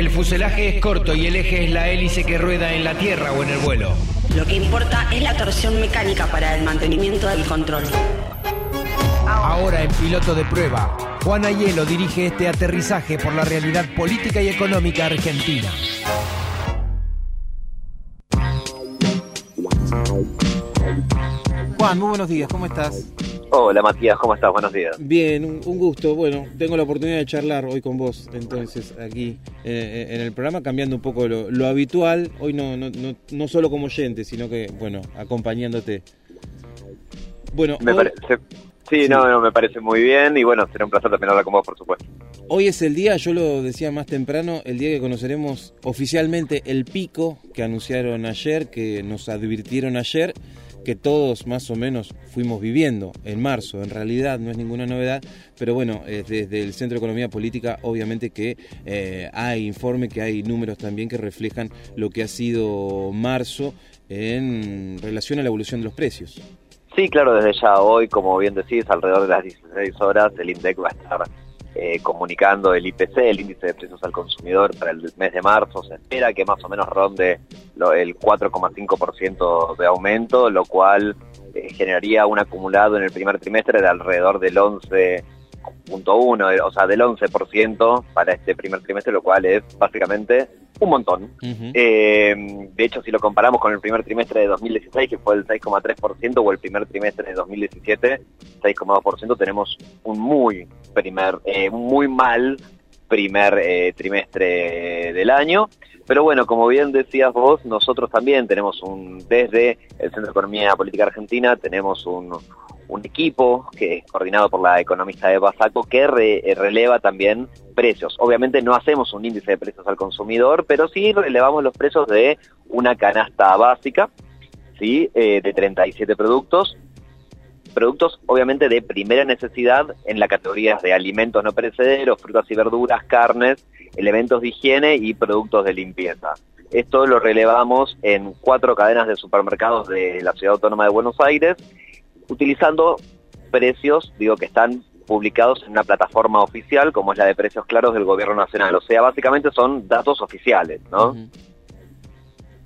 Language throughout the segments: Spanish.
El fuselaje es corto y el eje es la hélice que rueda en la tierra o en el vuelo. Lo que importa es la torsión mecánica para el mantenimiento del control. Ahora en piloto de prueba, Juan Ayelo dirige este aterrizaje por la realidad política y económica argentina. Juan, muy buenos días, ¿cómo estás? Hola Matías, ¿cómo estás? Buenos días. Bien, un, un gusto. Bueno, tengo la oportunidad de charlar hoy con vos, entonces, aquí eh, en el programa, cambiando un poco lo, lo habitual. Hoy no, no, no, no solo como oyente, sino que, bueno, acompañándote. Bueno, Me hoy, parece, sí, No, no, me parece muy bien y bueno, será un placer también hablar con vos, por supuesto. hoy es el día, yo lo decía más temprano, el día que conoceremos oficialmente el pico que anunciaron ayer, que nos advirtieron ayer, que todos más o menos fuimos viviendo en marzo. En realidad no es ninguna novedad, pero bueno, desde el Centro de Economía Política obviamente que eh, hay informe, que hay números también que reflejan lo que ha sido marzo en relación a la evolución de los precios. Sí, claro, desde ya hoy, como bien decís, alrededor de las 16 horas, el INDEC va a estar eh, comunicando el IPC, el índice de precios al consumidor para el mes de marzo. Se espera que más o menos ronde el 4,5% de aumento, lo cual eh, generaría un acumulado en el primer trimestre de alrededor del 11%. 10.1, o sea, del 11% para este primer trimestre, lo cual es básicamente un montón. Eh, de hecho, si lo comparamos con el primer trimestre de 2016, que fue el 6,3%, o el primer trimestre de 2017, 6,2%, tenemos un muy primer, eh, muy mal primer eh, trimestre del año. Pero bueno, como bien decías vos, nosotros también tenemos un, desde el Centro de Economía Política Argentina, tenemos un, un equipo que es coordinado por la economista Eva Saco que eh, releva también precios. Obviamente no hacemos un índice de precios al consumidor, pero sí relevamos los precios de una canasta básica, ¿sí? Eh, de 37 productos. Productos obviamente de primera necesidad en las categorías de alimentos no perecederos, frutas y verduras, carnes, elementos de higiene y productos de limpieza. Esto lo relevamos en cuatro cadenas de supermercados de la Ciudad Autónoma de Buenos Aires, utilizando precios, digo, que están publicados en una plataforma oficial como es la de precios claros del gobierno nacional. O sea, básicamente son datos oficiales, ¿no?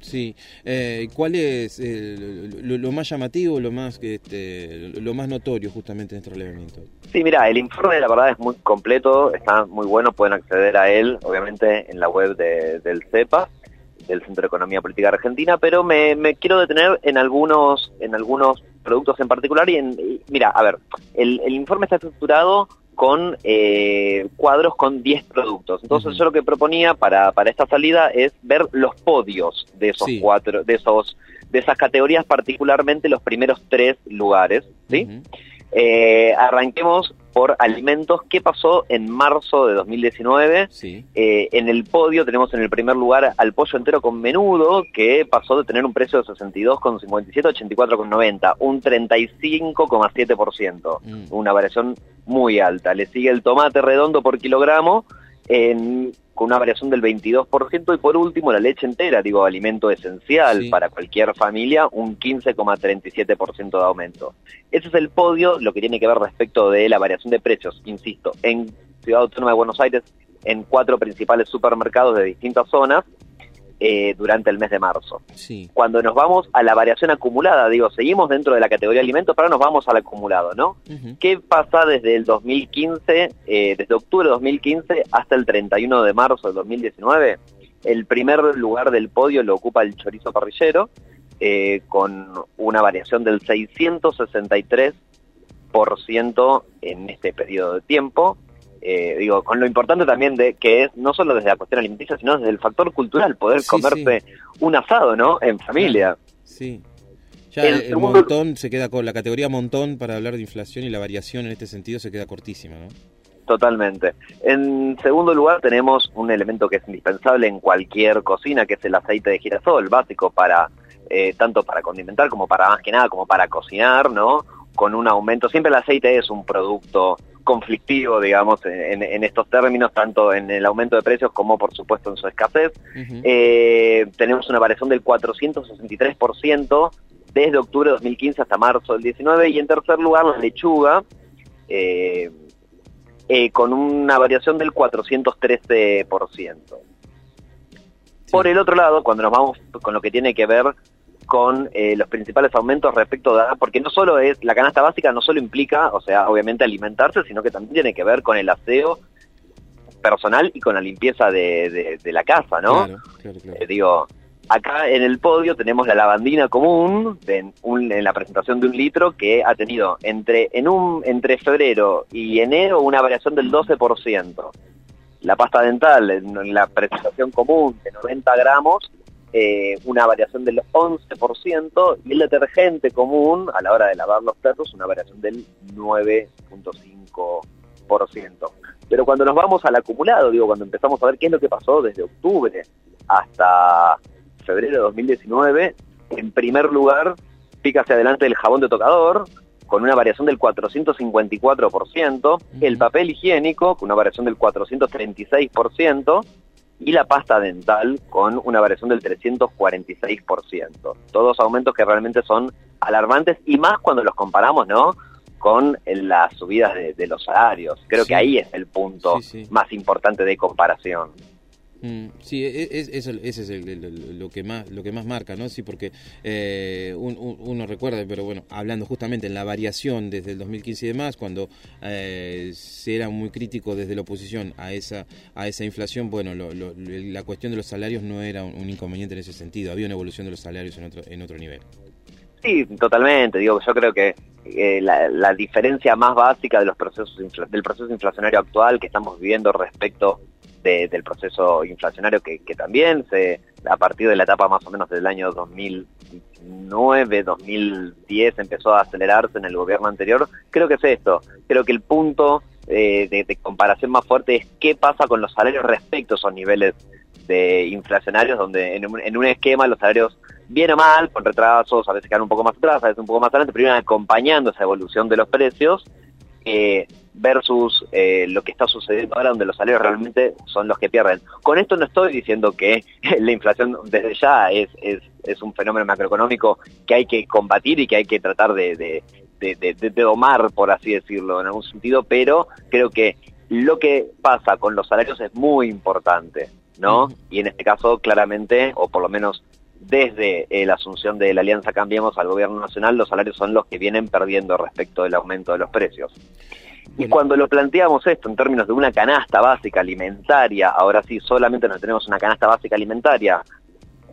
Sí, eh, ¿cuál es eh, lo, lo más llamativo, lo más que, este, lo más notorio justamente en este relevamiento? Sí, mira, el informe la verdad es muy completo, está muy bueno, pueden acceder a él, obviamente, en la web de- del CEPA, del Centro de Economía Política Argentina, pero me, me quiero detener en algunos, en algunos productos en particular y, en, y mira, a ver, el, el informe está estructurado con eh, cuadros con 10 productos. Entonces Ujú. yo lo que proponía para, para esta salida es ver los podios de esos Sí. cuatro, de esos, de esas categorías, particularmente los primeros tres lugares, ¿sí? Eh, arranquemos por alimentos. ¿Qué pasó en marzo de 2019? Sí. Eh, en el podio tenemos en el primer lugar al pollo entero con menudo, que pasó de tener un precio de 62,57 a 84,90, un 35,7%, Mm. una variación muy alta. Le sigue el tomate redondo por kilogramo, en- con una variación del 22%, y por último la leche entera, digo, alimento esencial Sí. para cualquier familia, un 15,37% de aumento. Ese es el podio, lo que tiene que ver respecto de la variación de precios, insisto, en Ciudad Autónoma de Buenos Aires, en cuatro principales supermercados de distintas zonas, eh, durante el mes de marzo. Sí. Cuando nos vamos a la variación acumulada, digo, seguimos dentro de la categoría alimentos, pero nos vamos al acumulado, ¿no? ¿Qué pasa desde el 2015, eh, desde octubre de 2015 hasta el 31 de marzo del 2019? El primer lugar del podio lo ocupa el chorizo parrillero, eh, con una variación del 663% en este periodo de tiempo. Eh, digo, con lo importante también de que es no solo desde la cuestión alimenticia, sino desde el factor cultural, poder Sí, comerse un asado, ¿no? En familia. Sí. Ya El el, segundo- montón se queda con la categoría montón para hablar de inflación y la variación en este sentido se queda cortísima, ¿no? Totalmente. En segundo lugar tenemos un elemento que es indispensable en cualquier cocina, que es el aceite de girasol, básico para eh, tanto para condimentar como para más que nada como para cocinar, ¿no? Con un aumento. Siempre el aceite es un producto conflictivo, digamos, en, en estos términos, tanto en el aumento de precios como por supuesto en su escasez. Eh, tenemos una variación del 463% desde octubre de 2015 hasta marzo del 19 y en tercer lugar la lechuga eh, eh, con una variación del 413%. Por el otro lado, cuando nos vamos con lo que tiene que ver con eh, los principales aumentos respecto a, porque no solo es, la canasta básica no solo implica, o sea, obviamente alimentarse, sino que también tiene que ver con el aseo personal y con la limpieza de, la casa, ¿no? Claro, claro, claro. Eh, digo, acá en el podio tenemos la lavandina común en, en, la presentación de un litro que ha tenido entre, en un, entre febrero y enero una variación del 12%. La pasta dental en la presentación común de 90 gramos eh, una variación del 11% y el detergente común a la hora de lavar los platos una variación del 9.5%. Pero cuando nos vamos al acumulado, digo, cuando empezamos a ver qué es lo que pasó desde octubre hasta febrero de 2019, en primer lugar pica hacia adelante el jabón de tocador, con una variación del 454%, el papel higiénico con una variación del 436%, y la pasta dental con una variación del 346%. Todos aumentos que realmente son alarmantes y más cuando los comparamos, ¿no? con las subidas de, los salarios. Creo que ahí es el punto más importante de comparación. Mm, sí, e, e, es, ese es lo que más lo que más marca, ¿no? Sí, porque eh, uno recuerda, pero bueno, hablando justamente en la variación desde el 2015 y demás, cuando eh, se era muy crítico desde la oposición a esa a esa inflación, bueno, la cuestión de los salarios no era un, inconveniente en ese sentido, había una evolución de los salarios en otro en otro nivel. Sí, totalmente. Digo, yo creo que eh, la, diferencia más básica de los procesos del proceso inflacionario actual que estamos viviendo respecto del proceso inflacionario que, también se, a partir de la etapa más o menos del año 2009, 2010 empezó a acelerarse en el gobierno anterior, creo que es esto, creo que el punto eh, de, comparación más fuerte es qué pasa con los salarios respecto a esos niveles de inflacionarios, donde en un, esquema los salarios, bien o mal, con retrasos, a veces quedan un poco más atrás, a veces un poco más adelante, pero iban acompañando esa evolución de los precios, eh, versus eh, lo que está sucediendo ahora donde los salarios realmente son los que pierden. Con esto no estoy diciendo que la inflación desde ya es, es, es un fenómeno macroeconómico que hay que combatir y que hay que tratar de, de, de, domar, por así decirlo, en algún sentido, pero creo que lo que pasa con los salarios es muy importante, ¿no? Y en este caso, claramente, o por lo menos desde eh, la asunción de la Alianza Cambiemos al Gobierno Nacional, los salarios son los que vienen perdiendo respecto del aumento de los precios. Y cuando lo planteamos esto en términos de una canasta básica alimentaria, ahora sí solamente no tenemos una canasta básica alimentaria,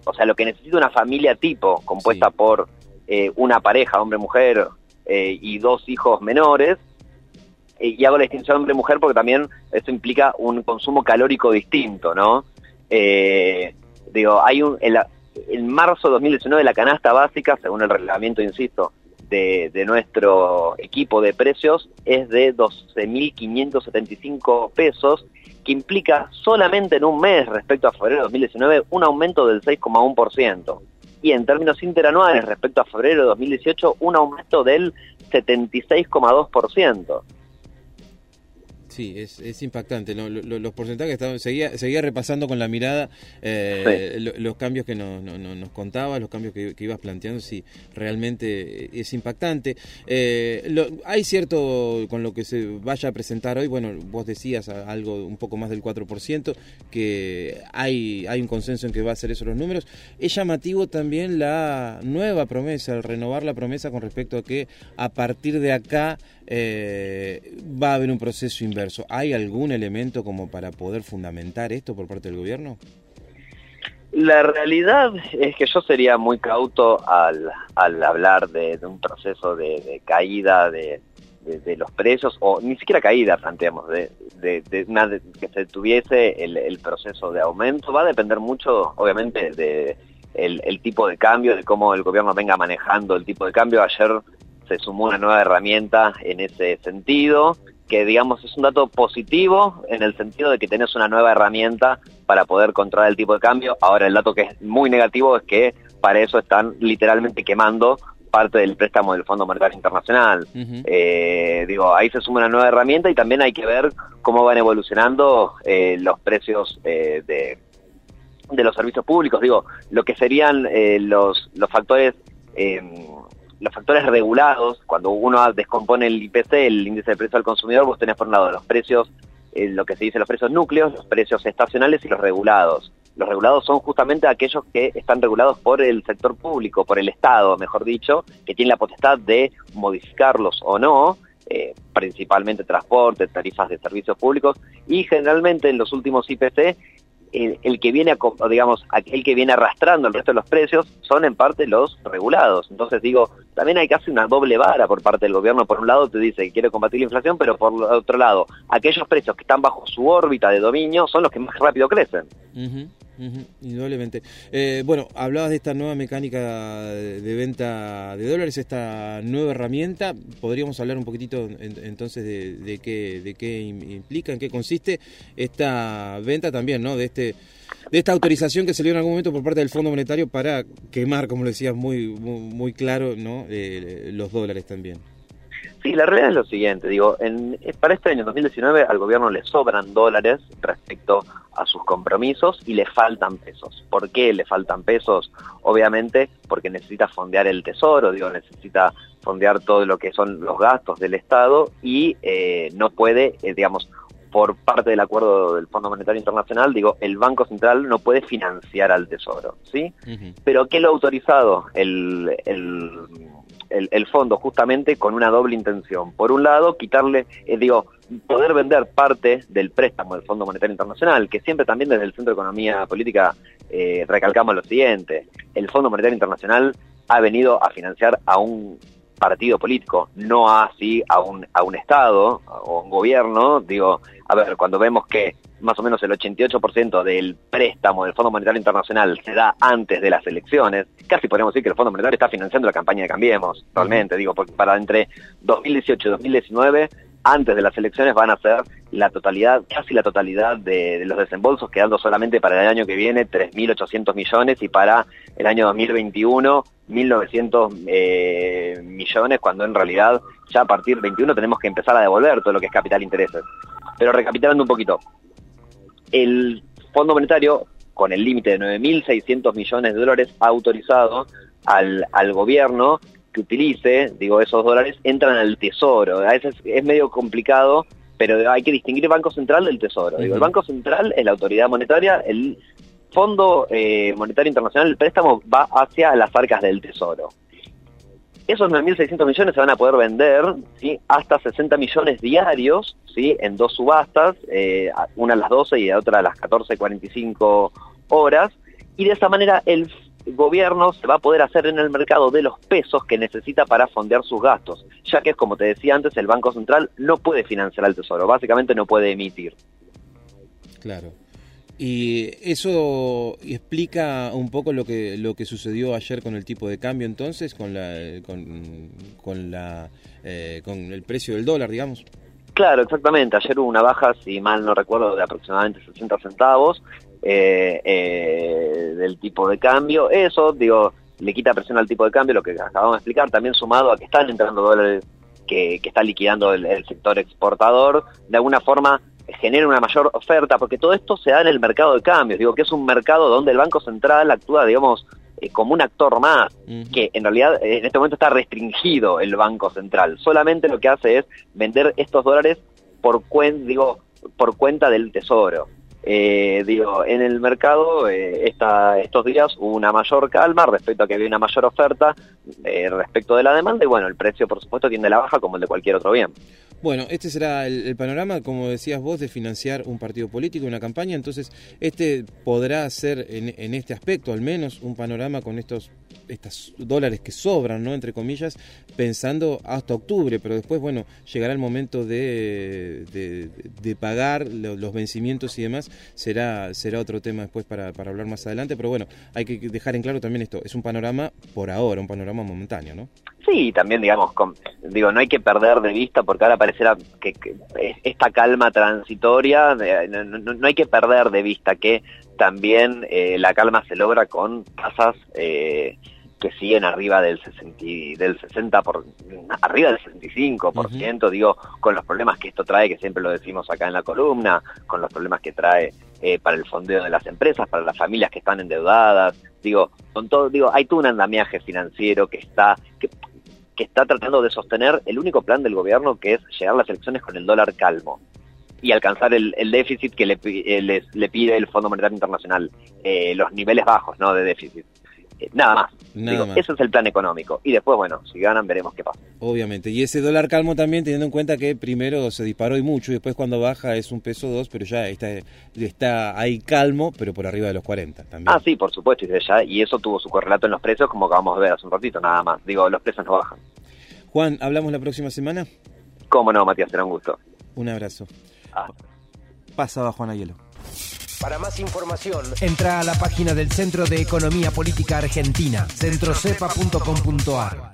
o sea, lo que necesita una familia tipo, compuesta por eh, una pareja, hombre-mujer, eh, y dos hijos menores, y hago la distinción hombre-mujer porque también esto implica un consumo calórico distinto, ¿no? digo, hay un, en marzo de 2019 la canasta básica, según el reglamento, insisto, de, nuestro equipo de precios es de 12.575 pesos, que implica solamente en un mes respecto a febrero de 2019 un aumento del 6,1%. Y en términos interanuales respecto a febrero de 2018 un aumento del 76,2%. Sí, es, es impactante. los porcentajes, estaban, seguía, seguía repasando con la mirada eh, los cambios que nos, nos contabas, los cambios que, ibas planteando, sí, realmente es impactante. Eh, hay cierto, con lo que se vaya a presentar hoy, bueno, vos decías algo un poco más del 4%, que hay, hay un consenso en que va a ser eso los números. Es llamativo también la nueva promesa, el renovar la promesa con respecto a que a partir de acá eh, va a haber un proceso inverso. ¿Hay algún elemento como para poder fundamentar esto por parte del gobierno? La realidad es que yo sería muy cauto al, hablar de, un proceso de, caída de, los precios, o ni siquiera caída, planteamos, de, que se tuviese el, proceso de aumento. Va a depender mucho, obviamente, de el, tipo de cambio, de cómo el gobierno venga manejando el tipo de cambio. Ayer se sumó una nueva herramienta en ese sentido, que digamos es un dato positivo en el sentido de que tenés una nueva herramienta para poder controlar el tipo de cambio. Ahora el dato que es muy negativo es que para eso están literalmente quemando parte del préstamo del Fondo Monetario Internacional. Eh, digo, ahí se suma una nueva herramienta y también hay que ver cómo van evolucionando eh, los precios eh, de, de los servicios públicos. Digo, lo que serían los, los factores los factores regulados, cuando uno descompone el IPC, el índice de precio al consumidor, vos tenés por un lado los precios, eh, lo que se dice los precios núcleos, los precios estacionales y los regulados. los regulados son justamente aquellos que están regulados por el sector público, por el Estado, mejor dicho, que tiene la potestad de modificarlos o no, eh, principalmente transporte, tarifas de servicios públicos, y generalmente en los últimos IPC el, que viene, digamos, aquel que viene arrastrando el resto de los precios son en parte los regulados. Entonces digo, también hay casi una doble vara por parte del gobierno. Por un lado te dice que quiere combatir la inflación, pero por otro lado, aquellos precios que están bajo su órbita de dominio son los que más rápido crecen indudablemente. Eh, bueno, hablabas de esta nueva mecánica de venta de dólares, esta nueva herramienta. Podríamos hablar un poquitito entonces de, qué, de qué implica, en qué consiste esta venta también, ¿no? De este de esta autorización que salió en algún momento por parte del Fondo Monetario para quemar, como lo decías muy, muy, claro, ¿no? Eh, los dólares también. Sí, la realidad es lo siguiente, digo, en, para este año 2019 al gobierno le sobran dólares respecto a sus compromisos y le faltan pesos. ¿Por qué le faltan pesos? Obviamente porque necesita fondear el tesoro, digo, necesita fondear todo lo que son los gastos del Estado y eh, no puede, eh, digamos, por parte del acuerdo del Fondo Monetario Internacional, digo, el Banco Central no puede financiar al Tesoro, ¿sí? Pero ¿qué lo ha autorizado el, el el, fondo justamente con una doble intención. Por un lado, quitarle, eh, digo, poder vender parte del préstamo del Fondo Monetario Internacional, que siempre también desde el Centro de Economía Política eh, recalcamos lo siguiente, el Fondo Monetario Internacional ha venido a financiar a un partido político, no así a un, a un Estado o un gobierno. Digo, a ver, cuando vemos que más o menos el 88% del préstamo del Fondo Monetario Internacional se da antes de las elecciones, casi podemos decir que el Fondo Monetario está financiando la campaña de Cambiemos, realmente, digo, porque para entre 2018 y 2019 antes de las elecciones van a ser la totalidad, casi la totalidad de, los desembolsos, quedando solamente para el año que viene 3.800 millones y para el año 2021 1.900 eh, millones, cuando en realidad ya a partir del 21 tenemos que empezar a devolver todo lo que es capital intereses. Pero recapitulando un poquito, el Fondo Monetario, con el límite de 9.600 millones de dólares, ha autorizado al, al gobierno que utilice, digo, esos dólares entran al tesoro. A veces es medio complicado, pero hay que distinguir el Banco Central del Tesoro. Digo, el Banco Central es la autoridad monetaria, el Fondo eh, Monetario Internacional, el préstamo va hacia las arcas del Tesoro. Esos 9.600 millones se van a poder vender ¿sí? hasta 60 millones diarios ¿sí? en dos subastas, eh, una a las 12 y la otra a las 14.45 horas, y de esa manera el gobierno se va a poder hacer en el mercado de los pesos que necesita para fondear sus gastos, ya que es como te decía antes, el Banco Central no puede financiar al Tesoro, básicamente no puede emitir. Claro. Y eso explica un poco lo que lo que sucedió ayer con el tipo de cambio entonces, con la con, la eh, con el precio del dólar, digamos. Claro, exactamente. Ayer hubo una baja, si mal no recuerdo, de aproximadamente 60 centavos eh, eh, del tipo de cambio. Eso, digo, le quita presión al tipo de cambio, lo que acabamos de explicar, también sumado a que están entrando dólares que, que está liquidando el, sector exportador, de alguna forma genera una mayor oferta, porque todo esto se da en el mercado de cambios, digo que es un mercado donde el Banco Central actúa, digamos, eh, como un actor más, que en realidad en este momento está restringido el Banco Central. Solamente lo que hace es vender estos dólares por, cuen digo, por cuenta del Tesoro. Eh, digo, en el mercado eh, estos días hubo una mayor calma respecto a que había una mayor oferta eh, respecto de la demanda y bueno, el precio por supuesto tiende a la baja como el de cualquier otro bien. Bueno, este será el, panorama, como decías vos, de financiar un partido político, una campaña. Entonces, este podrá ser, en, este aspecto al menos, un panorama con estos, estos dólares que sobran, ¿no? Entre comillas, pensando hasta octubre. Pero después, bueno, llegará el momento de, de, pagar los, vencimientos y demás. Será, será otro tema después para, para hablar más adelante. Pero bueno, hay que dejar en claro también esto. Es un panorama por ahora, un panorama momentáneo, ¿no? Sí, también, digamos, digo, no hay que perder de vista, porque ahora parecerá que, esta calma transitoria, no, hay que perder de vista que también eh, la calma se logra con tasas eh, que siguen arriba del 60, del 60 por, arriba del 65%, digo, con los problemas que esto trae, que siempre lo decimos acá en la columna, con los problemas que trae eh, para el fondeo de las empresas, para las familias que están endeudadas, digo, con todo, digo, hay todo un andamiaje financiero que está, que, está tratando de sostener el único plan del gobierno que es llegar a las elecciones con el dólar calmo. y alcanzar el, déficit que le, eh, le pide el Fondo Monetario Internacional, eh, los niveles bajos ¿no? de déficit. Eh, nada más. Nada Ese es el plan económico. Y después, bueno, si ganan veremos qué pasa. Obviamente. Y ese dólar calmo también teniendo en cuenta que primero se disparó y mucho y después cuando baja es un peso dos, pero ya está, está ahí calmo, pero por arriba de los 40 también. Ah, sí, por supuesto. Y, ya, y eso tuvo su correlato en los precios como acabamos de ver hace un ratito, nada más. Digo, los precios no bajan. Juan, ¿hablamos la próxima semana? Cómo no, Matías, será un gusto. Un abrazo. Ah. Pasaba Juan Ayelo. Para más información, entra a la página del Centro de Economía Política Argentina, centrocepa.com.ar.